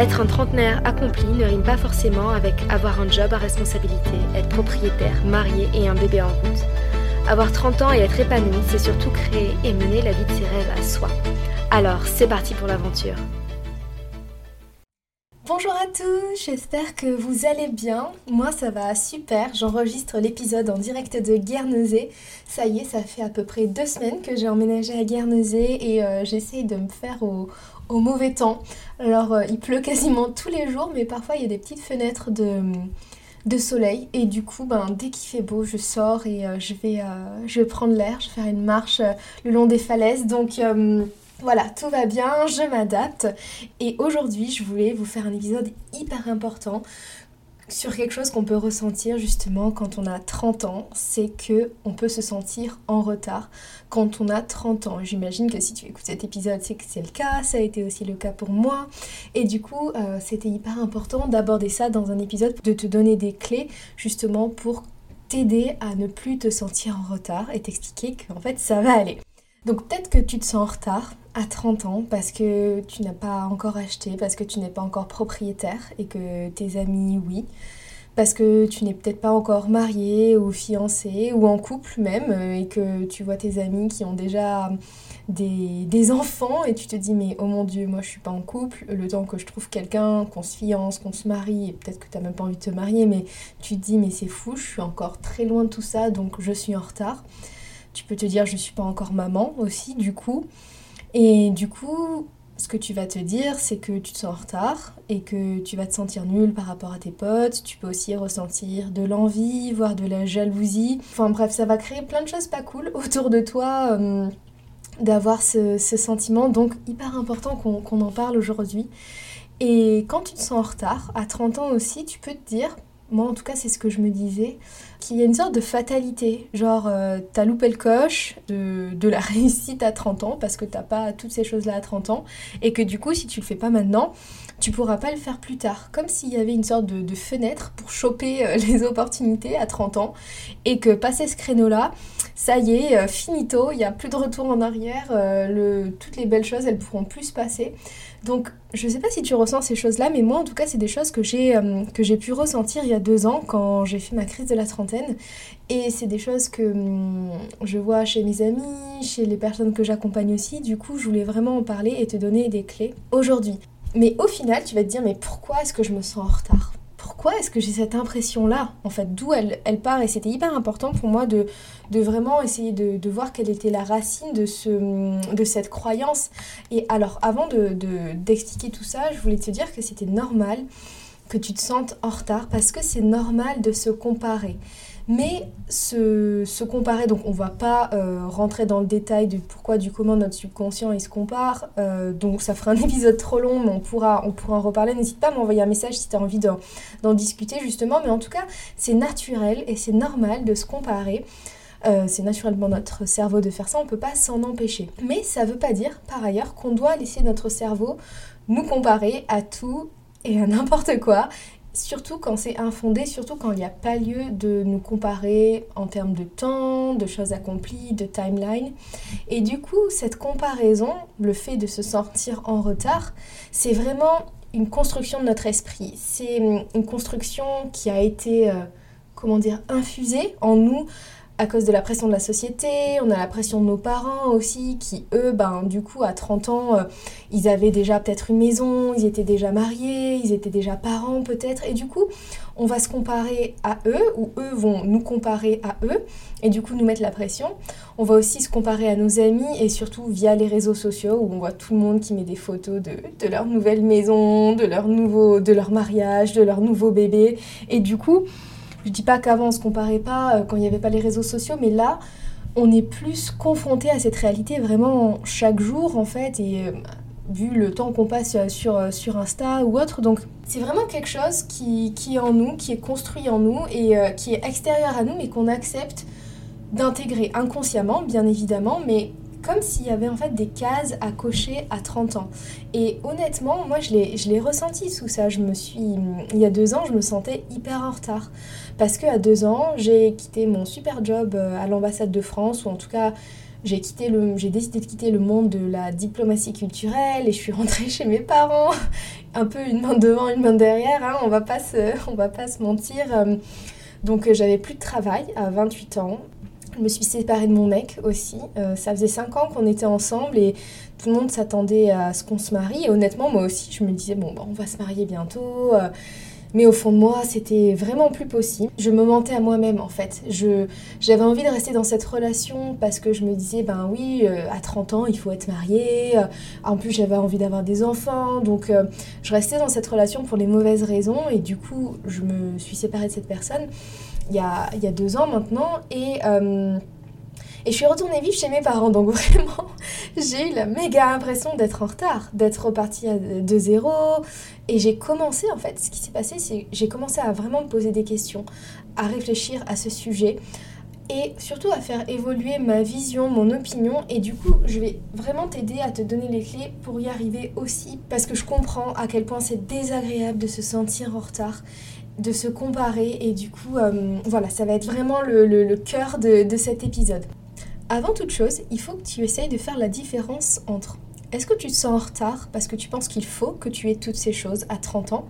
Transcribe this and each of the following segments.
Être un trentenaire accompli ne rime pas forcément avec avoir un job à responsabilité, être propriétaire, marié et un bébé en route. Avoir 30 ans et être épanoui, c'est surtout créer et mener la vie de ses rêves à soi. Alors, c'est parti pour l'aventure. Bonjour à tous, j'espère que vous allez bien. Moi ça va super, j'enregistre l'épisode en direct de Guernesey. Ça y est, ça fait à peu près deux semaines que j'ai emménagé à Guernesey et euh, j'essaye de me faire au, au mauvais temps. Alors euh, il pleut quasiment tous les jours, mais parfois il y a des petites fenêtres de, soleil. Et du coup, ben, dès qu'il fait beau, je sors et euh, je, vais, euh, je vais prendre l'air, je vais faire une marche le long des falaises. Donc voilà, tout va bien, je m'adapte. Et aujourd'hui, je voulais vous faire un épisode hyper important sur quelque chose qu'on peut ressentir justement quand on a 30 ans, c'est que on peut se sentir en retard quand on a 30 ans. J'imagine que si tu écoutes cet épisode, c'est que c'est le cas, ça a été aussi le cas pour moi. Et du coup, euh, c'était hyper important d'aborder ça dans un épisode, de te donner des clés justement pour t'aider à ne plus te sentir en retard et t'expliquer qu'en fait ça va aller. Donc peut-être que tu te sens en retard à 30 ans parce que tu n'as pas encore acheté, parce que tu n'es pas encore propriétaire et que tes amis oui, parce que tu n'es peut-être pas encore marié ou fiancé ou en couple même euh, et que tu vois tes amis qui ont déjà des, enfants et tu te dis mais oh mon dieu moi je suis pas en couple, le temps que je trouve quelqu'un, qu'on se fiance, qu'on se marie et peut-être que tu n'as même pas envie de te marier mais tu te dis mais c'est fou, je suis encore très loin de tout ça donc je suis en retard. Tu peux te dire je suis pas encore maman aussi du coup. Et du coup, ce que tu vas te dire, c'est que tu te sens en retard et que tu vas te sentir nul par rapport à tes potes. Tu peux aussi ressentir de l'envie, voire de la jalousie. Enfin bref, ça va créer plein de choses pas cool autour de toi. Euh, d'avoir ce, sentiment, donc hyper important qu'on en parle aujourd'hui. Et quand tu te sens en retard, à 30 ans aussi, tu peux te dire, moi en tout cas c'est ce que je me disais, qu'il y a une sorte de fatalité. Genre, euh, t'as loupé le coche de, la réussite à 30 ans parce que t'as pas toutes ces choses-là à 30 ans. Et que du coup, si tu le fais pas maintenant, tu pourras pas le faire plus tard. Comme s'il y avait une sorte de, fenêtre pour choper euh, les opportunités à 30 ans. Et que passer ce créneau-là, ça y est, euh, finito, il n'y a plus de retour en arrière. toutes les belles choses, elles pourront plus se passer. Donc, je sais pas si tu ressens ces choses-là, mais moi, en tout cas, c'est des choses que j'ai j'ai pu ressentir deux ans quand j'ai fait ma crise de la trentaine et c'est des choses que hum, je vois chez mes amis, chez les personnes que j'accompagne aussi. Du coup, je voulais vraiment en parler et te donner des clés aujourd'hui. Mais au final, tu vas te dire, mais pourquoi est-ce que je me sens en retard? Pourquoi est-ce que j'ai cette impression-là En fait, d'où elle, elle, part Et c'était hyper important pour moi de, de vraiment essayer de, de, voir quelle était la racine de, ce, hum, de cette croyance. Et alors, avant d'expliquer de, d'expliquer tout ça, je voulais te dire que c'était normal que tu te sentes en retard parce que c'est normal de se comparer. Mais se, comparer, donc on va pas euh, rentrer dans le détail de pourquoi du comment notre subconscient il se compare, euh, donc ça fera un épisode trop long, mais on pourra, on pourra en reparler. N'hésite pas à m'envoyer un message si tu as envie d'en discuter justement, mais en tout cas c'est naturel et c'est normal de se comparer. Euh, c'est naturellement notre cerveau de faire ça, on ne peut pas s'en empêcher. Mais ça ne veut pas dire par ailleurs qu'on doit laisser notre cerveau nous comparer à tout et à n'importe quoi. Surtout quand c'est infondé, surtout quand il n'y a pas lieu de nous comparer en termes de temps, de choses accomplies, de timeline. Et du coup, cette comparaison, le fait de se sentir en retard, c'est vraiment une construction de notre esprit. C'est une construction qui a été, euh, comment dire, infusée en nous à cause de la pression de la société, on a la pression de nos parents aussi, qui eux, ben, du coup, à 30 ans, euh, ils avaient déjà peut-être une maison, ils étaient déjà mariés, ils étaient déjà parents peut-être, et du coup, on va se comparer à eux, ou eux vont nous comparer à eux, et du coup nous mettre la pression. On va aussi se comparer à nos amis, et surtout via les réseaux sociaux, où on voit tout le monde qui met des photos de, de leur nouvelle maison, de leur, nouveau, de leur mariage, de leur nouveau bébé, et du coup, je dis pas qu'avant on se comparait pas euh, quand il n'y avait pas les réseaux sociaux, mais là on est plus confronté à cette réalité vraiment chaque jour en fait et euh, vu le temps qu'on passe sur, sur Insta ou autre. Donc c'est vraiment quelque chose qui, est en nous, qui est construit en nous et qui est extérieur à nous, mais qu'on accepte d'intégrer inconsciemment, bien évidemment, mais comme s'il y avait en fait des cases à cocher à 30 ans. Et honnêtement, moi je l'ai ressenti sous ça. Je me suis, il y a deux ans, je me sentais hyper en retard. Parce qu'à deux ans, j'ai quitté mon super job euh, à l'ambassade de France, ou en tout cas, j'ai décidé de quitter le monde de la diplomatie culturelle et je suis rentrée chez mes parents, un peu une main devant, une main derrière. Hein, on va pas se, on va pas se mentir. Euh. Donc euh, j'avais plus de travail à 28 ans. Je me suis séparée de mon mec aussi. Euh, ça faisait 5 ans qu'on était ensemble et tout le monde s'attendait à ce qu'on se marie. Et honnêtement, moi aussi, je me disais, bon, bah, on va se marier bientôt. Euh. mais au fond de moi, c'était vraiment plus possible. Je me mentais à moi-même en fait. j'avais envie de rester dans cette relation parce que je me disais, ben oui, euh, à 30 ans, il faut être marié. En plus, j'avais envie d'avoir des enfants. Donc, je restais dans cette relation pour les mauvaises raisons. Et du coup, je me suis séparée de cette personne il y a, deux ans maintenant. Et, euh, et je suis retournée vivre chez mes parents. Donc vraiment, j'ai eu la méga impression d'être en retard, d'être repartie de zéro. Et j'ai commencé, en fait, ce qui s'est passé, c'est j'ai commencé à vraiment me poser des questions, à réfléchir à ce sujet et surtout à faire évoluer ma vision, mon opinion. Et du coup, je vais vraiment t'aider à te donner les clés pour y arriver aussi, parce que je comprends à quel point c'est désagréable de se sentir en retard de se comparer et du coup euh, voilà ça va être vraiment le, cœur de, cet épisode. Avant toute chose, il faut que tu essayes de faire la différence entre est-ce que tu te sens en retard parce que tu penses qu'il faut que tu aies toutes ces choses à 30 ans?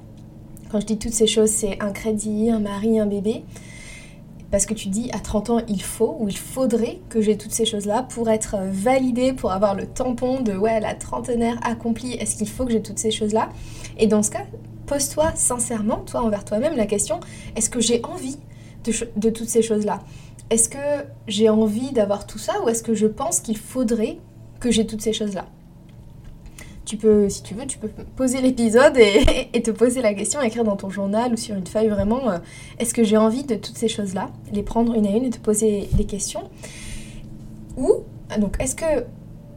Quand je dis toutes ces choses, c'est un crédit, un mari, un bébé. Parce que tu dis à 30 ans, il faut ou il faudrait que j'ai toutes ces choses-là pour être validée, pour avoir le tampon de ouais, la trentenaire accomplie, est-ce qu'il faut que j'ai toutes ces choses-là? Et dans ce cas, pose-toi sincèrement, toi envers toi-même, la question est-ce que j'ai envie de, toutes ces choses-là? Est-ce que j'ai envie d'avoir tout ça ou est-ce que je pense qu'il faudrait que j'ai toutes ces choses-là? Tu peux, si tu veux, tu peux poser l'épisode et, te poser la question, écrire dans ton journal ou sur une feuille vraiment, euh, est-ce que j'ai envie de toutes ces choses-là? Les prendre une à une et te poser des questions. Ou, donc, est-ce que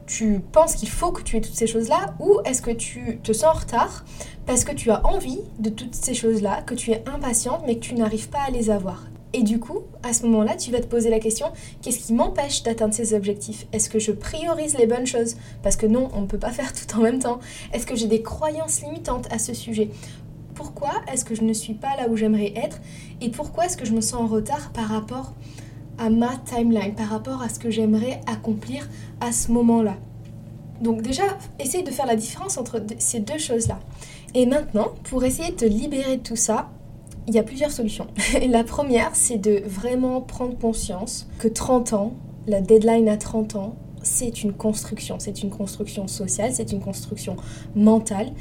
tu penses qu'il faut que tu aies toutes ces choses-là ou est-ce que tu te sens en retard parce que tu as envie de toutes ces choses-là, que tu es impatiente mais que tu n'arrives pas à les avoir? Et du coup, à ce moment-là, tu vas te poser la question, qu'est-ce qui m'empêche d'atteindre ces objectifs? Est-ce que je priorise les bonnes choses? Parce que non, on ne peut pas faire tout en même temps. Est-ce que j'ai des croyances limitantes à ce sujet? Pourquoi est-ce que je ne suis pas là où j'aimerais être? Et pourquoi est-ce que je me sens en retard par rapport à ma timeline, par rapport à ce que j'aimerais accomplir à ce moment-là. Donc déjà, essaye de faire la différence entre ces deux choses-là. Et maintenant, pour essayer de te libérer de tout ça, il y a plusieurs solutions. la première, c'est de vraiment prendre conscience que 30 ans, la deadline à 30 ans, c'est une construction. C'est une construction sociale, c'est une construction mentale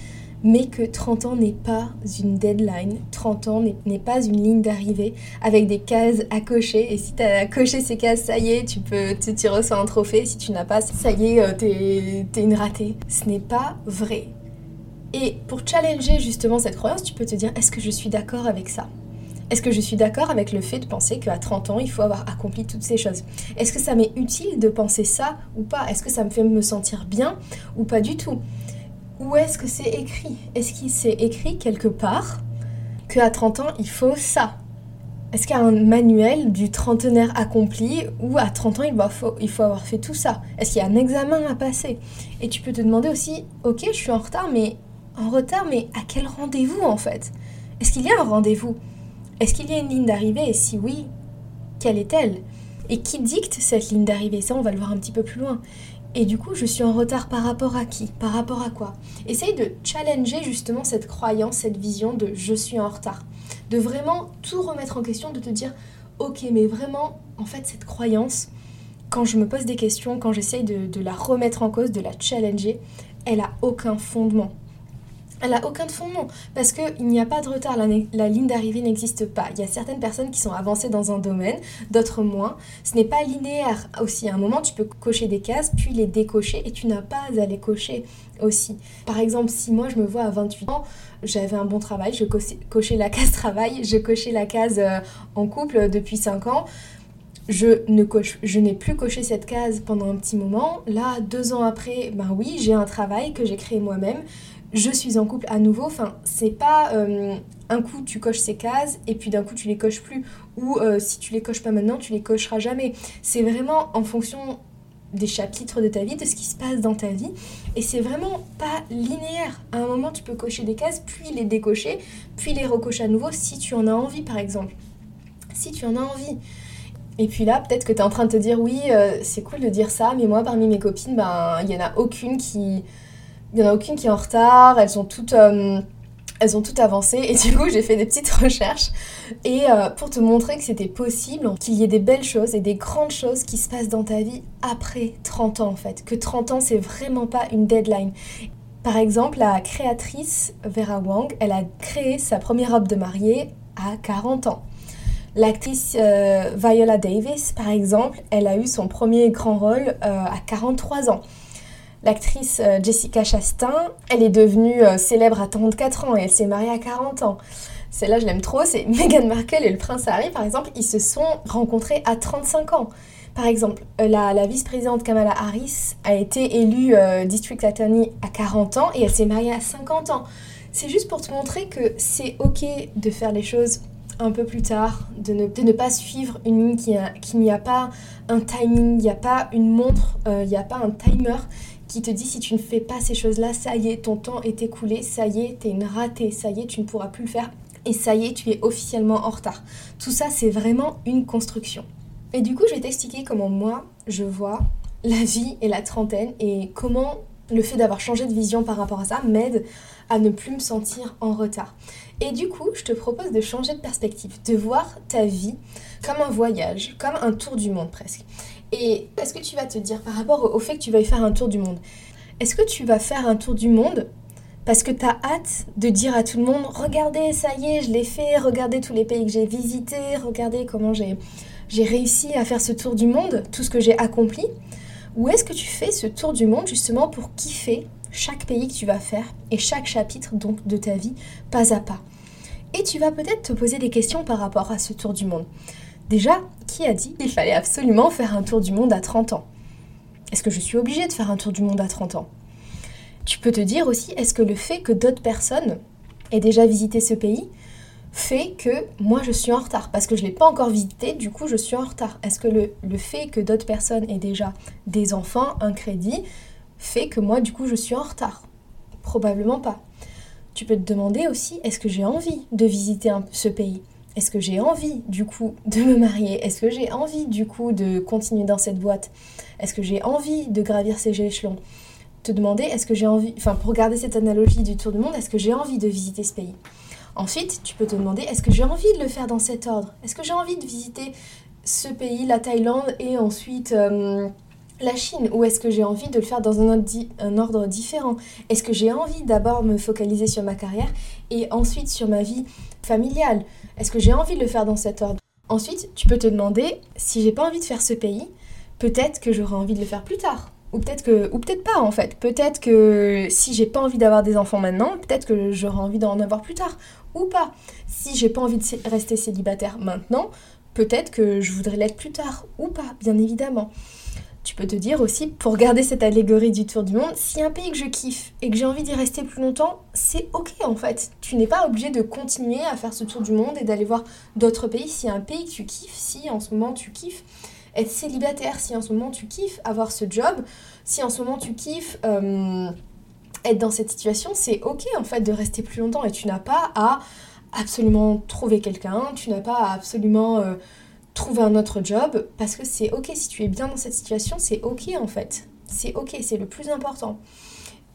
mais que 30 ans n'est pas une deadline, 30 ans n'est pas une ligne d'arrivée avec des cases à cocher. Et si tu as coché ces cases, ça y est, tu peux reçois un trophée. Si tu n'as pas, ça y est, euh, t'es es une ratée. Ce n'est pas vrai. Et pour challenger justement cette croyance, tu peux te dire est-ce que je suis d'accord avec ça? Est-ce que je suis d'accord avec le fait de penser qu'à 30 ans, il faut avoir accompli toutes ces choses? Est-ce que ça m'est utile de penser ça ou pas? Est-ce que ça me fait me sentir bien ou pas du tout? Où est-ce que c'est écrit? Est-ce qu'il s'est écrit quelque part qu'à 30 ans, il faut ça? Est-ce qu'il y a un manuel du trentenaire accompli où à 30 ans, il, faut, il faut avoir fait tout ça? Est-ce qu'il y a un examen à passer? Et tu peux te demander aussi, ok, je suis en retard, mais en retard, mais à quel rendez-vous en fait? Est-ce qu'il y a un rendez-vous? Est-ce qu'il y a une ligne d'arrivée? Et si oui, quelle est-elle? Et qui dicte cette ligne d'arrivée? Ça, on va le voir un petit peu plus loin. Et du coup, je suis en retard par rapport à qui? Par rapport à quoi? Essaye de challenger justement cette croyance, cette vision de je suis en retard. De vraiment tout remettre en question, de te dire ok, mais vraiment, en fait, cette croyance, quand je me pose des questions, quand j'essaye de, de la remettre en cause, de la challenger, elle a aucun fondement elle n'a aucun fondement parce qu'il n'y a pas de retard, la, ligne d'arrivée n'existe pas. Il y a certaines personnes qui sont avancées dans un domaine, d'autres moins. Ce n'est pas linéaire aussi. À un moment, tu peux cocher des cases, puis les décocher et tu n'as pas à les cocher aussi. Par exemple, si moi je me vois à 28 ans, j'avais un bon travail, je cochais la case travail, je cochais la case euh, en couple depuis 5 ans je ne coche, je n'ai plus coché cette case pendant un petit moment. Là, deux ans après, ben oui, j'ai un travail que j'ai créé moi-même. Je suis en couple à nouveau. Enfin, c'est pas euh, un coup tu coches ces cases et puis d'un coup tu les coches plus. Ou euh, si tu les coches pas maintenant, tu les cocheras jamais. C'est vraiment en fonction des chapitres de ta vie, de ce qui se passe dans ta vie. Et c'est vraiment pas linéaire. À un moment, tu peux cocher des cases, puis les décocher, puis les recocher à nouveau si tu en as envie, par exemple. Si tu en as envie. Et puis là, peut-être que tu es en train de te dire, oui, euh, c'est cool de dire ça, mais moi, parmi mes copines, ben, il n'y en a aucune qui... Il y en a aucune qui est en retard, elles sont toutes... Euh, elles ont toutes avancé et du coup j'ai fait des petites recherches et euh, pour te montrer que c'était possible qu'il y ait des belles choses et des grandes choses qui se passent dans ta vie après 30 ans en fait, que 30 ans c'est vraiment pas une deadline. Par exemple, la créatrice Vera Wang, elle a créé sa première robe de mariée à 40 ans. L'actrice euh, Viola Davis, par exemple, elle a eu son premier grand rôle euh, à 43 ans. L'actrice euh, Jessica Chastain, elle est devenue célèbre à 34 ans et elle s'est mariée à 40 ans. Celle-là, je l'aime trop, c'est Meghan Markle et le prince Harry, par exemple, ils se sont rencontrés à 35 ans. Par exemple, la, la vice-présidente Kamala Harris a été élue District Attorney à 40 ans et elle s'est mariée à 50 ans. C'est juste pour te montrer que c'est ok de faire les choses un peu plus tard, de ne, de ne pas suivre une ligne qui, qui n'y a pas un timing, il n'y a pas une montre, euh, il n'y a pas un timer qui te dit si tu ne fais pas ces choses-là, ça y est, ton temps est écoulé, ça y est, t'es une ratée, ça y est, tu ne pourras plus le faire, et ça y est, tu es officiellement en retard. Tout ça, c'est vraiment une construction. Et du coup, je vais t'expliquer comment moi, je vois la vie et la trentaine, et comment le fait d'avoir changé de vision par rapport à ça m'aide à ne plus me sentir en retard. Et du coup, je te propose de changer de perspective, de voir ta vie comme un voyage, comme un tour du monde presque. Et est-ce que tu vas te dire par rapport au fait que tu vas faire un tour du monde Est-ce que tu vas faire un tour du monde parce que tu as hâte de dire à tout le monde Regardez, ça y est, je l'ai fait, regardez tous les pays que j'ai visités, regardez comment j'ai, j'ai réussi à faire ce tour du monde, tout ce que j'ai accompli Ou est-ce que tu fais ce tour du monde justement pour kiffer chaque pays que tu vas faire et chaque chapitre donc de ta vie pas à pas? Et tu vas peut-être te poser des questions par rapport à ce tour du monde. Déjà, qui a dit qu'il fallait absolument faire un tour du monde à 30 ans? Est-ce que je suis obligée de faire un tour du monde à 30 ans? Tu peux te dire aussi, est-ce que le fait que d'autres personnes aient déjà visité ce pays fait que moi je suis en retard? Parce que je ne l'ai pas encore visité, du coup je suis en retard. Est-ce que le, le fait que d'autres personnes aient déjà des enfants, un crédit, fait que moi, du coup, je suis en retard? Probablement pas. Tu peux te demander aussi, est-ce que j'ai envie de visiter ce pays? Est-ce que j'ai envie, du coup, de me marier? Est-ce que j'ai envie, du coup, de continuer dans cette boîte? Est-ce que j'ai envie de gravir ces échelons? Te demander, est-ce que j'ai envie, enfin, pour garder cette analogie du tour du monde, est-ce que j'ai envie de visiter ce pays? Ensuite, tu peux te demander, est-ce que j'ai envie de le faire dans cet ordre? Est-ce que j'ai envie de visiter ce pays, la Thaïlande, et ensuite... Euh, la Chine? Ou est-ce que j'ai envie de le faire dans un, ordre, différent? Est-ce que j'ai envie d'abord me focaliser sur ma carrière et ensuite sur ma vie familiale? Est-ce que j'ai envie de le faire dans cet ordre Ensuite, tu peux te demander si j'ai pas envie de faire ce pays, peut-être que j'aurai envie de le faire plus tard. Ou peut-être que ou peut-être pas en fait. Peut-être que si j'ai pas envie d'avoir des enfants maintenant, peut-être que j'aurai envie d'en avoir plus tard ou pas. Si j'ai pas envie de rester célibataire maintenant, peut-être que je voudrais l'être plus tard ou pas, bien évidemment. Tu peux te dire aussi, pour garder cette allégorie du tour du monde, si un pays que je kiffe et que j'ai envie d'y rester plus longtemps, c'est ok en fait. Tu n'es pas obligé de continuer à faire ce tour du monde et d'aller voir d'autres pays. Si un pays que tu kiffes, si en ce moment tu kiffes être célibataire, si en ce moment tu kiffes avoir ce job, si en ce moment tu kiffes euh, être dans cette situation, c'est ok en fait de rester plus longtemps et tu n'as pas à absolument trouver quelqu'un, tu n'as pas à absolument... Euh, trouver un autre job parce que c'est ok si tu es bien dans cette situation, c'est ok en fait. C'est ok, c'est le plus important.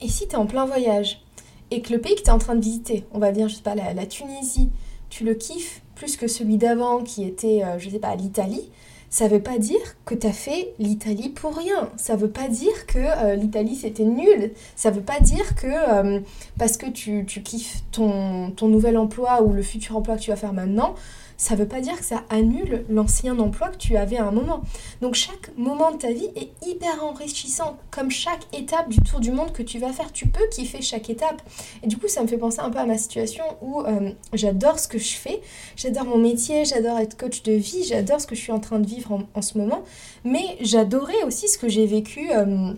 Et si tu es en plein voyage et que le pays que tu es en train de visiter, on va dire, je sais pas, la, Tunisie, tu le kiffes plus que celui d'avant qui était, euh, je sais pas, l'Italie, ça veut pas dire que tu as fait l'Italie pour rien. Ça veut pas dire que euh, l'Italie c'était nul. Ça veut pas dire que euh, parce que tu, kiffes ton, nouvel emploi ou le futur emploi que tu vas faire maintenant, ça veut pas dire que ça annule l'ancien emploi que tu avais à un moment. Donc chaque moment de ta vie est hyper enrichissant, comme chaque étape du tour du monde que tu vas faire. Tu peux kiffer chaque étape. Et du coup, ça me fait penser un peu à ma situation où euh, j'adore ce que je fais, j'adore mon métier, j'adore être coach de vie, j'adore ce que je suis en train de vivre en, ce moment, mais j'adorais aussi ce que j'ai vécu. Euh,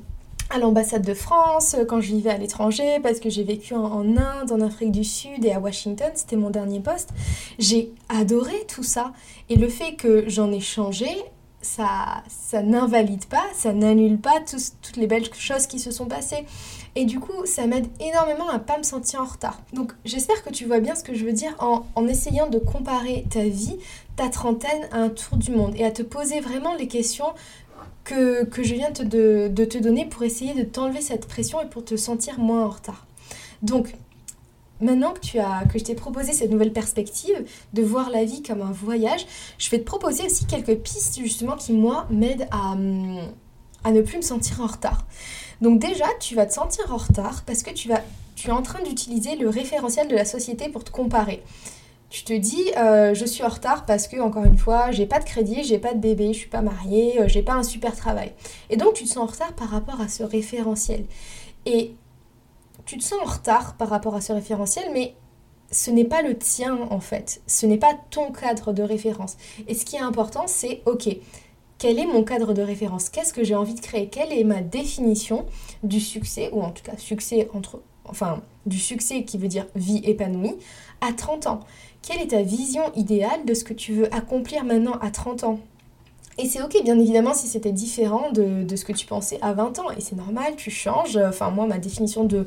à l'ambassade de France, euh, quand je vivais à l'étranger, parce que j'ai vécu en, Inde, en Afrique du Sud et à Washington, c'était mon dernier poste. J'ai adoré tout ça. Et le fait que j'en ai changé, ça, ça n'invalide pas, ça n'annule pas toutes les belles choses qui se sont passées. Et du coup, ça m'aide énormément à pas me sentir en retard. Donc j'espère que tu vois bien ce que je veux dire en, en essayant de comparer ta vie, ta trentaine à un tour du monde et à te poser vraiment les questions que, je viens de, te donner pour essayer de t'enlever cette pression et pour te sentir moins en retard. Donc, maintenant que, tu as, que je t'ai proposé cette nouvelle perspective de voir la vie comme un voyage, je vais te proposer aussi quelques pistes justement qui, moi, m'aident à, à ne plus me sentir en retard. Donc déjà, tu vas te sentir en retard parce que tu, vas, tu es en train d'utiliser le référentiel de la société pour te comparer tu te dis euh, je suis en retard parce que encore une fois j'ai pas de crédit, j'ai pas de bébé, je suis pas mariée, euh, j'ai pas un super travail. Et donc tu te sens en retard par rapport à ce référentiel. Et tu te sens en retard par rapport à ce référentiel, mais ce n'est pas le tien en fait, ce n'est pas ton cadre de référence. Et ce qui est important, c'est ok, quel est mon cadre de référence? Qu'est-ce que j'ai envie de créer? Quelle est ma définition du succès, ou en tout cas succès entre, enfin du succès qui veut dire vie épanouie, à 30 ans? Quelle est ta vision idéale de ce que tu veux accomplir maintenant à 30 ans? Et c'est ok, bien évidemment, si c'était différent de, ce que tu pensais à 20 ans. Et c'est normal, tu changes. Enfin, moi, ma définition de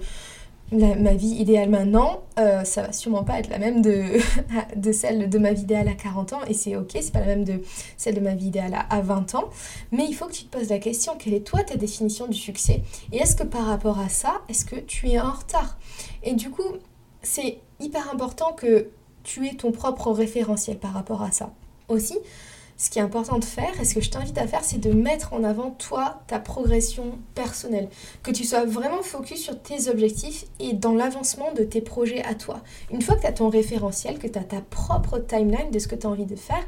ma vie idéale maintenant, euh, ça va sûrement pas être la même de, celle de ma vie idéale à 40 ans. Et c'est ok, c'est pas la même de celle de ma vie idéale à, à 20 ans. Mais il faut que tu te poses la question, quelle est toi ta définition du succès? Et est-ce que par rapport à ça, est-ce que tu es en retard? Et du coup, c'est hyper important que tu es ton propre référentiel par rapport à ça. Aussi, ce qui est important de faire, et ce que je t'invite à faire, c'est de mettre en avant toi, ta progression personnelle. Que tu sois vraiment focus sur tes objectifs et dans l'avancement de tes projets à toi. Une fois que tu as ton référentiel, que tu as ta propre timeline de ce que tu as envie de faire,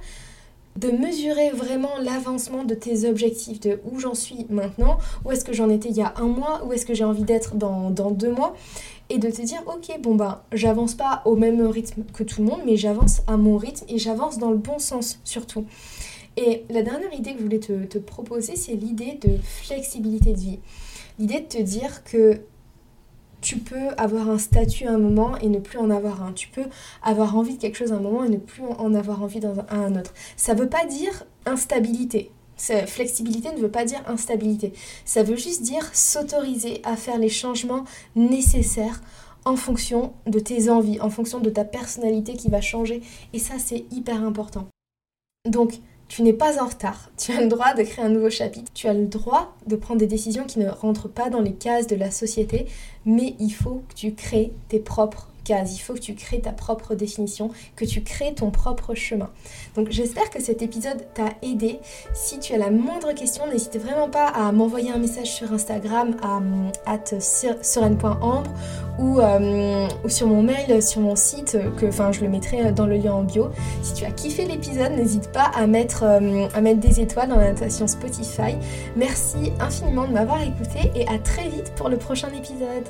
de mesurer vraiment l'avancement de tes objectifs, de où j'en suis maintenant, où est-ce que j'en étais il y a un mois, où est-ce que j'ai envie d'être dans, dans deux mois, et de te dire ok bon bah j'avance pas au même rythme que tout le monde mais j'avance à mon rythme et j'avance dans le bon sens surtout. Et la dernière idée que je voulais te, proposer c'est l'idée de flexibilité de vie. L'idée de te dire que tu peux avoir un statut à un moment et ne plus en avoir un. Tu peux avoir envie de quelque chose à un moment et ne plus en avoir envie d'un à un autre. Ça veut pas dire instabilité. Flexibilité ne veut pas dire instabilité. Ça veut juste dire s'autoriser à faire les changements nécessaires en fonction de tes envies, en fonction de ta personnalité qui va changer. Et ça, c'est hyper important. Donc, tu n'es pas en retard. Tu as le droit de créer un nouveau chapitre. Tu as le droit de prendre des décisions qui ne rentrent pas dans les cases de la société, mais il faut que tu crées tes propres il faut que tu crées ta propre définition, que tu crées ton propre chemin. Donc j'espère que cet épisode t'a aidé. Si tu as la moindre question, n'hésite vraiment pas à m'envoyer un message sur Instagram à sereine.ambre ou, euh, sur mon mail, sur mon site, que enfin je le mettrai dans le lien en bio. Si tu as kiffé l'épisode, n'hésite pas à mettre, euh, à mettre des étoiles dans la notation Spotify. Merci infiniment de m'avoir écouté et à très vite pour le prochain épisode.